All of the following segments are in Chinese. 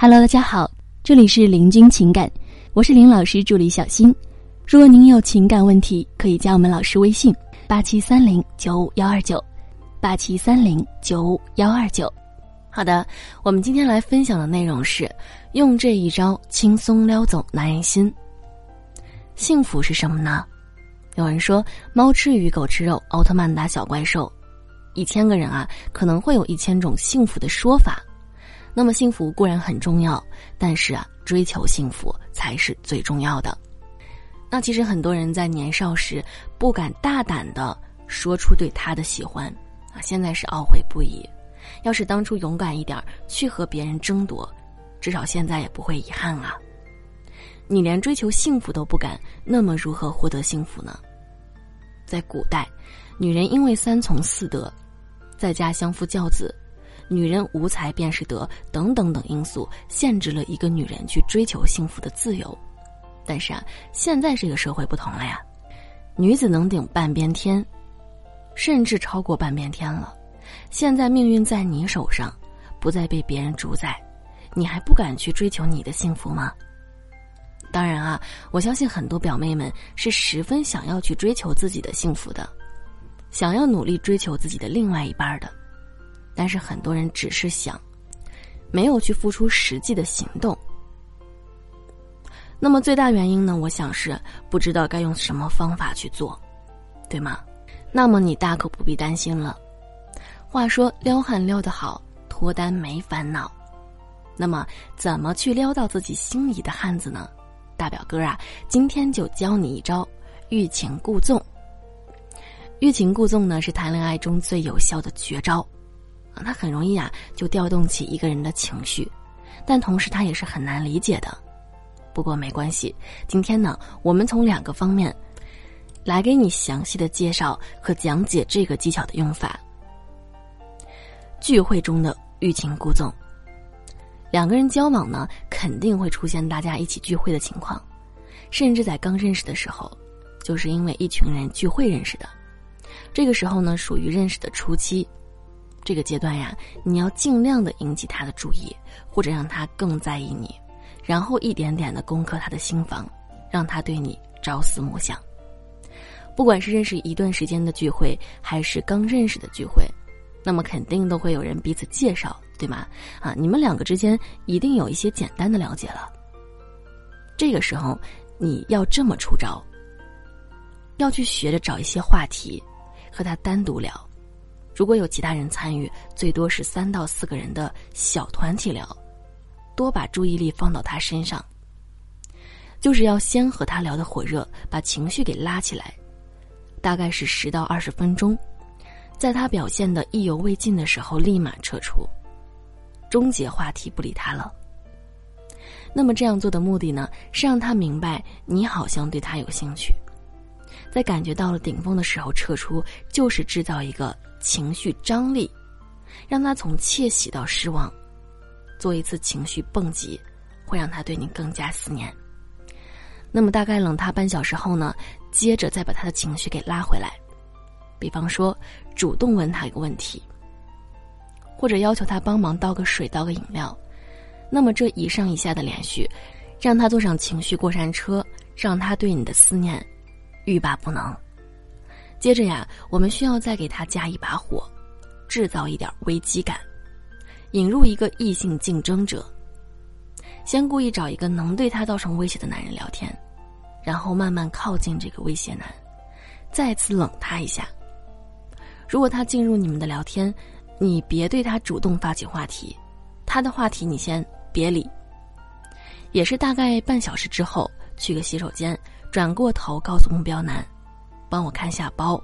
Hello，大家好，这里是林君情感，我是林老师助理小新。如果您有情感问题，可以加我们老师微信：八七三零九五幺二九，八七三零九五幺二九。好的，我们今天来分享的内容是用这一招轻松撩走男人心。幸福是什么呢？有人说，猫吃鱼，狗吃肉，奥特曼打小怪兽。一千个人啊，可能会有一千种幸福的说法。那么幸福固然很重要，但是啊，追求幸福才是最重要的。那其实很多人在年少时不敢大胆的说出对他的喜欢，啊，现在是懊悔不已。要是当初勇敢一点去和别人争夺，至少现在也不会遗憾啊。你连追求幸福都不敢，那么如何获得幸福呢？在古代，女人因为三从四德，在家相夫教子，女人无才便是德等等等因素，限制了一个女人去追求幸福的自由。但是啊，现在这个社会不同了呀，女子能顶半边天，甚至超过半边天了。现在命运在你手上，不再被别人主宰，你还不敢去追求你的幸福吗？当然啊，我相信很多表妹们是十分想要去追求自己的幸福的，想要努力追求自己的另外一半的，但是很多人只是想，没有去付出实际的行动。那么最大原因呢？我想是不知道该用什么方法去做，对吗？那么你大可不必担心了。话说撩汉撩得好，脱单没烦恼。那么怎么去撩到自己心仪的汉子呢？大表哥啊，今天就教你一招欲擒故纵。欲擒故纵呢，是谈恋爱中最有效的绝招，它很容易啊就调动起一个人的情绪，但同时它也是很难理解的。不过没关系，今天呢，我们从两个方面来给你详细的介绍和讲解这个技巧的用法。聚会中的欲擒故纵。两个人交往呢，肯定会出现大家一起聚会的情况，甚至在刚认识的时候，就是因为一群人聚会认识的。这个时候呢，属于认识的初期，这个阶段呀，你要尽量的引起他的注意，或者让他更在意你，然后一点点的攻克他的心房，让他对你朝思暮想。不管是认识一段时间的聚会，还是刚认识的聚会，那么肯定都会有人彼此介绍。对吗？啊，你们两个之间一定有一些简单的了解了。这个时候，你要这么出招，要去学着找一些话题，和他单独聊。如果有其他人参与，最多是三到四个人的小团体聊，多把注意力放到他身上。就是要先和他聊得火热，把情绪给拉起来，大概是十到二十分钟，在他表现的意犹未尽的时候，立马撤出。终结话题，不理他了。那么这样做的目的呢，是让他明白你好像对他有兴趣，在感觉到了顶峰的时候撤出，就是制造一个情绪张力，让他从窃喜到失望，做一次情绪蹦极，会让他对你更加思念。那么大概冷他半小时后呢，接着再把他的情绪给拉回来，比方说主动问他一个问题。或者要求他帮忙倒个水、倒个饮料，那么这一上一下的连续，让他坐上情绪过山车，让他对你的思念欲罢不能。接着呀，我们需要再给他加一把火，制造一点危机感，引入一个异性竞争者。先故意找一个能对他造成威胁的男人聊天，然后慢慢靠近这个威胁男，再次冷他一下。如果他进入你们的聊天。你别对他主动发起话题，他的话题你先别理。也是大概半小时之后，去个洗手间，转过头告诉目标男：“帮我看下包。”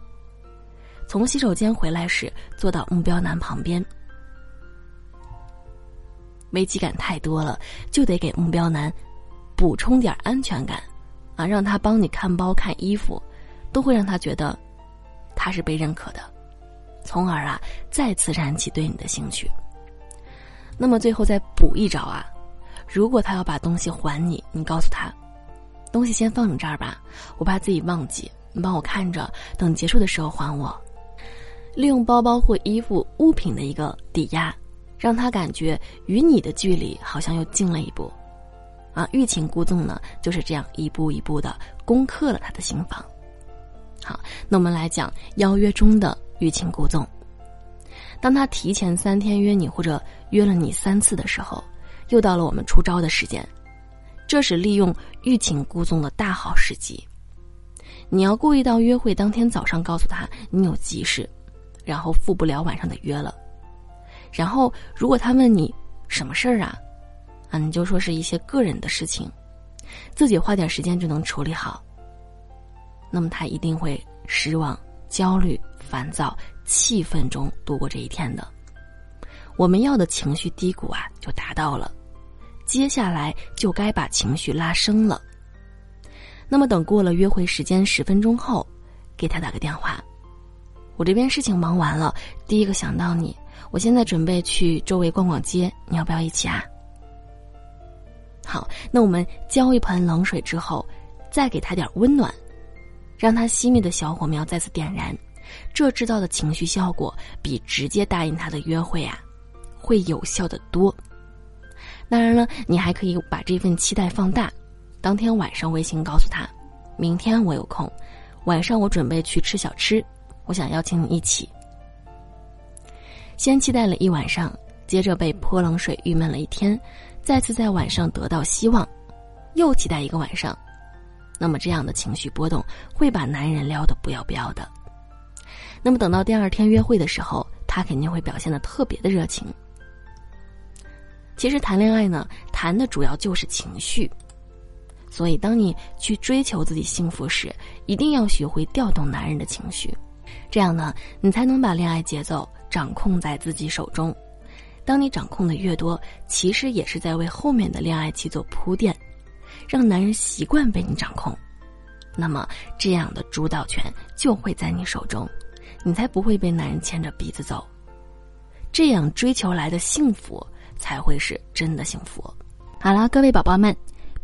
从洗手间回来时，坐到目标男旁边。危机感太多了，就得给目标男补充点安全感，啊，让他帮你看包、看衣服，都会让他觉得他是被认可的。从而啊，再次燃起对你的兴趣。那么最后再补一招啊，如果他要把东西还你，你告诉他，东西先放你这儿吧，我怕自己忘记，你帮我看着，等结束的时候还我。利用包包或衣服物品的一个抵押，让他感觉与你的距离好像又近了一步。啊，欲擒故纵呢，就是这样一步一步的攻克了他的心房。好，那我们来讲邀约中的欲擒故纵。当他提前三天约你，或者约了你三次的时候，又到了我们出招的时间，这是利用欲擒故纵的大好时机。你要故意到约会当天早上告诉他你有急事，然后赴不了晚上的约了。然后如果他问你什么事儿啊，啊，你就说是一些个人的事情，自己花点时间就能处理好。那么他一定会失望、焦虑、烦躁、气愤中度过这一天的。我们要的情绪低谷啊，就达到了。接下来就该把情绪拉升了。那么等过了约会时间十分钟后，给他打个电话。我这边事情忙完了，第一个想到你。我现在准备去周围逛逛街，你要不要一起啊？好，那我们浇一盆冷水之后，再给他点温暖。让他熄灭的小火苗再次点燃，这制造的情绪效果比直接答应他的约会啊，会有效的多。当然了，你还可以把这份期待放大，当天晚上微信告诉他，明天我有空，晚上我准备去吃小吃，我想邀请你一起。先期待了一晚上，接着被泼冷水郁闷了一天，再次在晚上得到希望，又期待一个晚上。那么这样的情绪波动会把男人撩得不要不要的。那么等到第二天约会的时候，他肯定会表现的特别的热情。其实谈恋爱呢，谈的主要就是情绪，所以当你去追求自己幸福时，一定要学会调动男人的情绪，这样呢，你才能把恋爱节奏掌控在自己手中。当你掌控的越多，其实也是在为后面的恋爱期做铺垫。让男人习惯被你掌控，那么这样的主导权就会在你手中，你才不会被男人牵着鼻子走。这样追求来的幸福才会是真的幸福。好了，各位宝宝们，